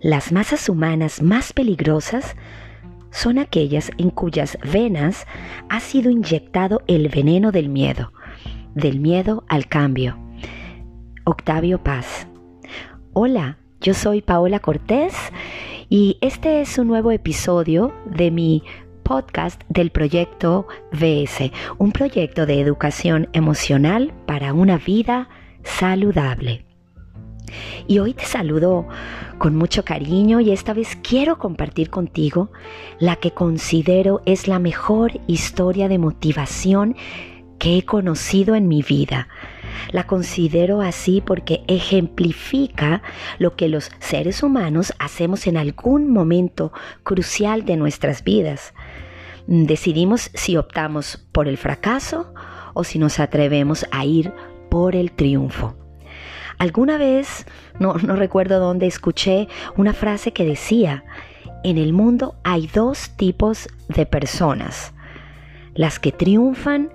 Las masas humanas más peligrosas son aquellas en cuyas venas ha sido inyectado el veneno del miedo, del miedo al cambio. Octavio Paz. Hola, yo soy Paola Cortés y este es un nuevo episodio de mi podcast del proyecto VS, un proyecto de educación emocional para una vida saludable. Y hoy te saludo con mucho cariño y esta vez quiero compartir contigo la que considero es la mejor historia de motivación que he conocido en mi vida. La considero así porque ejemplifica lo que los seres humanos hacemos en algún momento crucial de nuestras vidas. Decidimos si optamos por el fracaso o si nos atrevemos a ir por el triunfo. Alguna vez, no, no recuerdo dónde, escuché una frase que decía, en el mundo hay dos tipos de personas, las que triunfan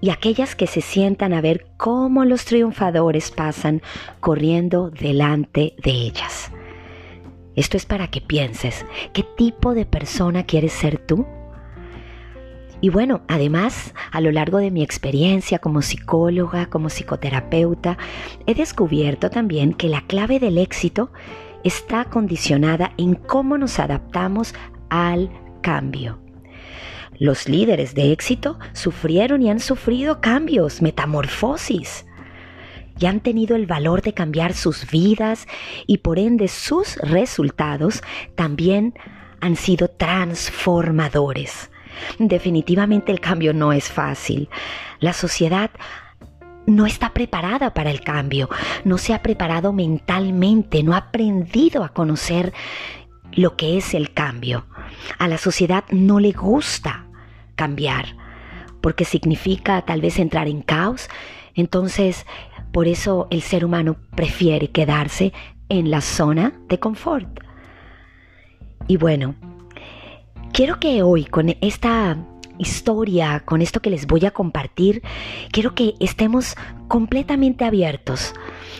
y aquellas que se sientan a ver cómo los triunfadores pasan corriendo delante de ellas. Esto es para que pienses, ¿qué tipo de persona quieres ser tú? Y bueno, además, a lo largo de mi experiencia como psicóloga, como psicoterapeuta, he descubierto también que la clave del éxito está condicionada en cómo nos adaptamos al cambio. Los líderes de éxito sufrieron y han sufrido cambios, metamorfosis, y han tenido el valor de cambiar sus vidas y por ende sus resultados también han sido transformadores. Definitivamente el cambio no es fácil. La sociedad no está preparada para el cambio, no se ha preparado mentalmente, no ha aprendido a conocer lo que es el cambio. A la sociedad no le gusta cambiar, porque significa tal vez entrar en caos. Entonces, por eso el ser humano prefiere quedarse en la zona de confort. Y bueno, quiero que hoy con esta historia, con esto que les voy a compartir, quiero que estemos completamente abiertos,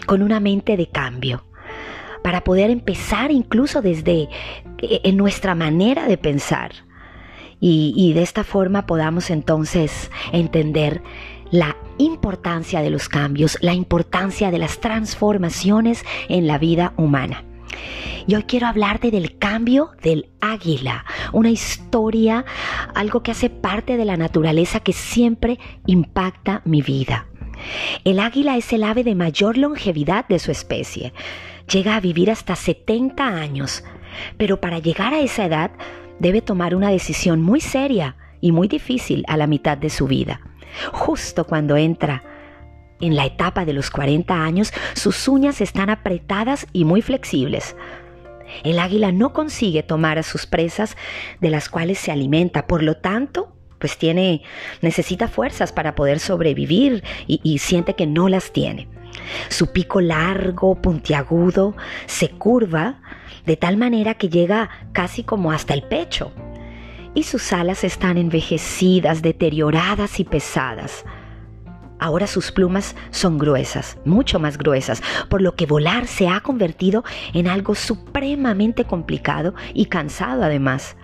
con una mente de cambio, para poder empezar incluso desde eh, en nuestra manera de pensar y, de esta forma podamos entonces entender la importancia de los cambios, la importancia de las transformaciones en la vida humana. Y hoy quiero hablarte del cambio del águila, una historia, algo que hace parte de la naturaleza que siempre impacta mi vida. El águila es el ave de mayor longevidad de su especie. Llega a vivir hasta 70 años, pero para llegar a esa edad debe tomar una decisión muy seria y muy difícil a la mitad de su vida. Justo cuando entra en la etapa de los 40 años, sus uñas están apretadas y muy flexibles. El águila no consigue tomar a sus presas de las cuales se alimenta, por lo tanto, pues tiene, necesita fuerzas para poder sobrevivir y, y siente que no las tiene. Su pico largo, puntiagudo, se curva de tal manera que llega casi como hasta el pecho. Y sus alas están envejecidas, deterioradas y pesadas. Ahora sus plumas son gruesas, mucho más gruesas, por lo que volar se ha convertido en algo supremamente complicado y cansado además.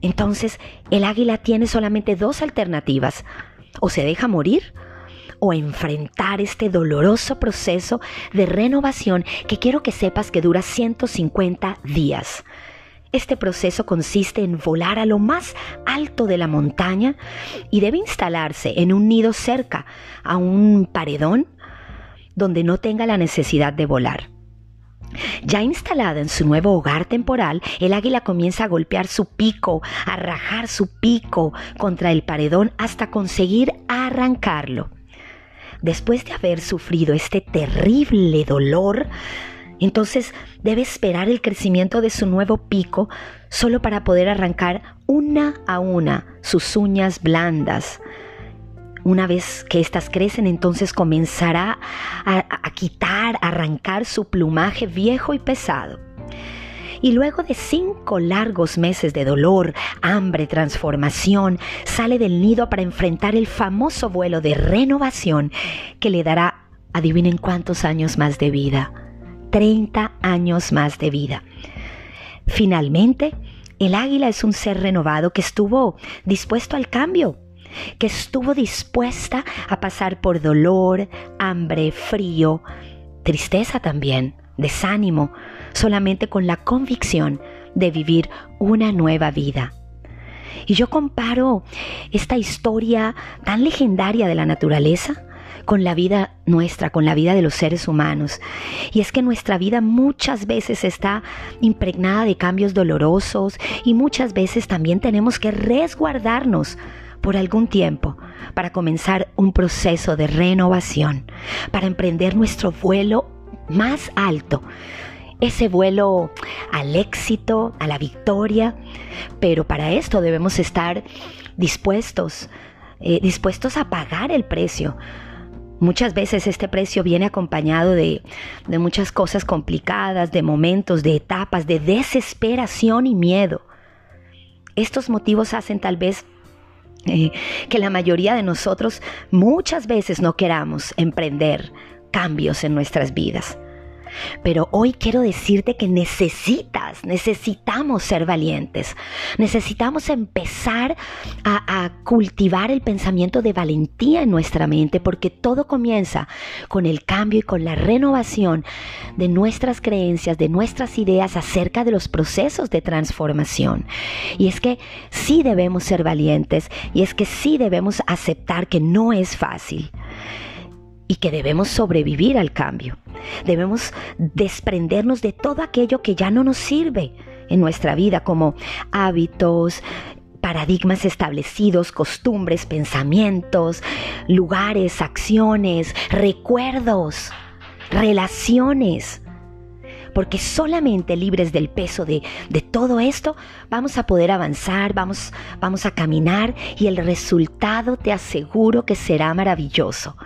Entonces, el águila tiene solamente dos alternativas. O se deja morir o enfrentar este doloroso proceso de renovación que quiero que sepas que dura 150 días. Este proceso consiste en volar a lo más alto de la montaña y debe instalarse en un nido cerca a un paredón donde no tenga la necesidad de volar. Ya instalada en su nuevo hogar temporal, el águila comienza a golpear su pico, a rajar su pico contra el paredón hasta conseguir arrancarlo después de haber sufrido este terrible dolor, entonces debe esperar el crecimiento de su nuevo pico solo para poder arrancar una a una sus uñas blandas. Una vez que éstas crecen, entonces comenzará a, a quitar, a arrancar su plumaje viejo y pesado y luego de cinco largos meses de dolor, hambre, transformación, sale del nido para enfrentar el famoso vuelo de renovación que le dará, adivinen cuántos años más de vida, 30 años más de vida. Finalmente, el águila es un ser renovado que estuvo dispuesto al cambio, que estuvo dispuesta a pasar por dolor, hambre, frío, tristeza también, desánimo, solamente con la convicción de vivir una nueva vida. Y yo comparo esta historia tan legendaria de la naturaleza con la vida nuestra, con la vida de los seres humanos. Y es que nuestra vida muchas veces está impregnada de cambios dolorosos y muchas veces también tenemos que resguardarnos por algún tiempo para comenzar un proceso de renovación, para emprender nuestro vuelo más alto, ese vuelo al éxito, a la victoria, pero para esto debemos estar dispuestos, eh, dispuestos a pagar el precio, Muchas veces este precio viene acompañado de, muchas cosas complicadas, de momentos, de etapas, de desesperación y miedo. Estos motivos hacen tal vez eh, que la mayoría de nosotros muchas veces no queramos emprender cambios en nuestras vidas. Pero hoy quiero decirte que necesitas, necesitamos ser valientes. Necesitamos empezar a, cultivar el pensamiento de valentía en nuestra mente porque todo comienza con el cambio y con la renovación de nuestras creencias, de nuestras ideas acerca de los procesos de transformación. Y es que sí debemos ser valientes y es que sí debemos aceptar que no es fácil y que debemos sobrevivir al cambio. Debemos desprendernos de todo aquello que ya no nos sirve en nuestra vida, como hábitos, paradigmas establecidos, costumbres, pensamientos, lugares, acciones, recuerdos, relaciones. Porque solamente libres del peso de, de, todo esto vamos a poder avanzar, vamos, vamos a caminar y el resultado te aseguro que será maravilloso.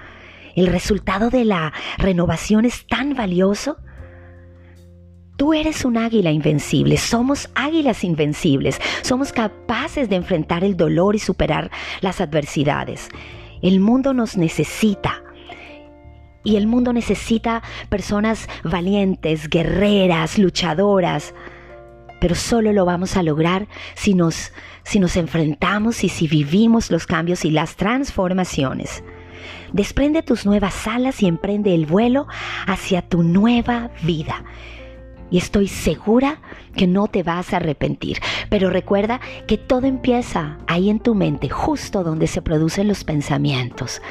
El resultado de la renovación es tan valioso. Tú eres un águila invencible, somos águilas invencibles, somos capaces de enfrentar el dolor y superar las adversidades. El mundo nos necesita. Y el mundo necesita personas valientes, guerreras, luchadoras. Pero solo lo vamos a lograr si nos, si nos enfrentamos y si vivimos los cambios y las transformaciones. Desprende tus nuevas alas y emprende el vuelo hacia tu nueva vida. Y estoy segura que no te vas a arrepentir. Pero recuerda que todo empieza ahí en tu mente, justo donde se producen los pensamientos.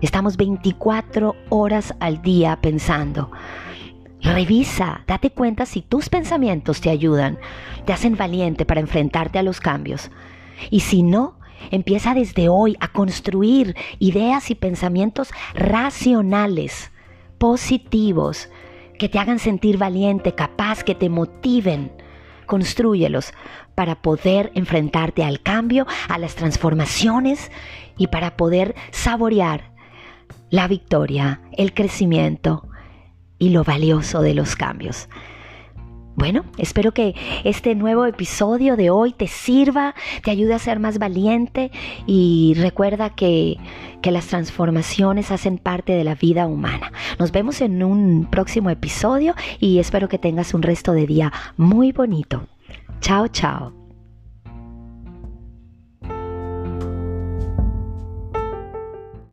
Estamos 24 horas al día pensando. Revisa, date cuenta si tus pensamientos te ayudan, te hacen valiente para enfrentarte a los cambios. Y si no, Empieza desde hoy a construir ideas y pensamientos racionales, positivos, que te hagan sentir valiente, capaz, que te motiven. Construyelos para poder enfrentarte al cambio, a las transformaciones y para poder saborear la victoria, el crecimiento y lo valioso de los cambios. Bueno, espero que este nuevo episodio de hoy te sirva, te ayude a ser más valiente y recuerda que, que, las transformaciones hacen parte de la vida humana. Nos vemos en un próximo episodio y espero que tengas un resto de día muy bonito. Chao, chao.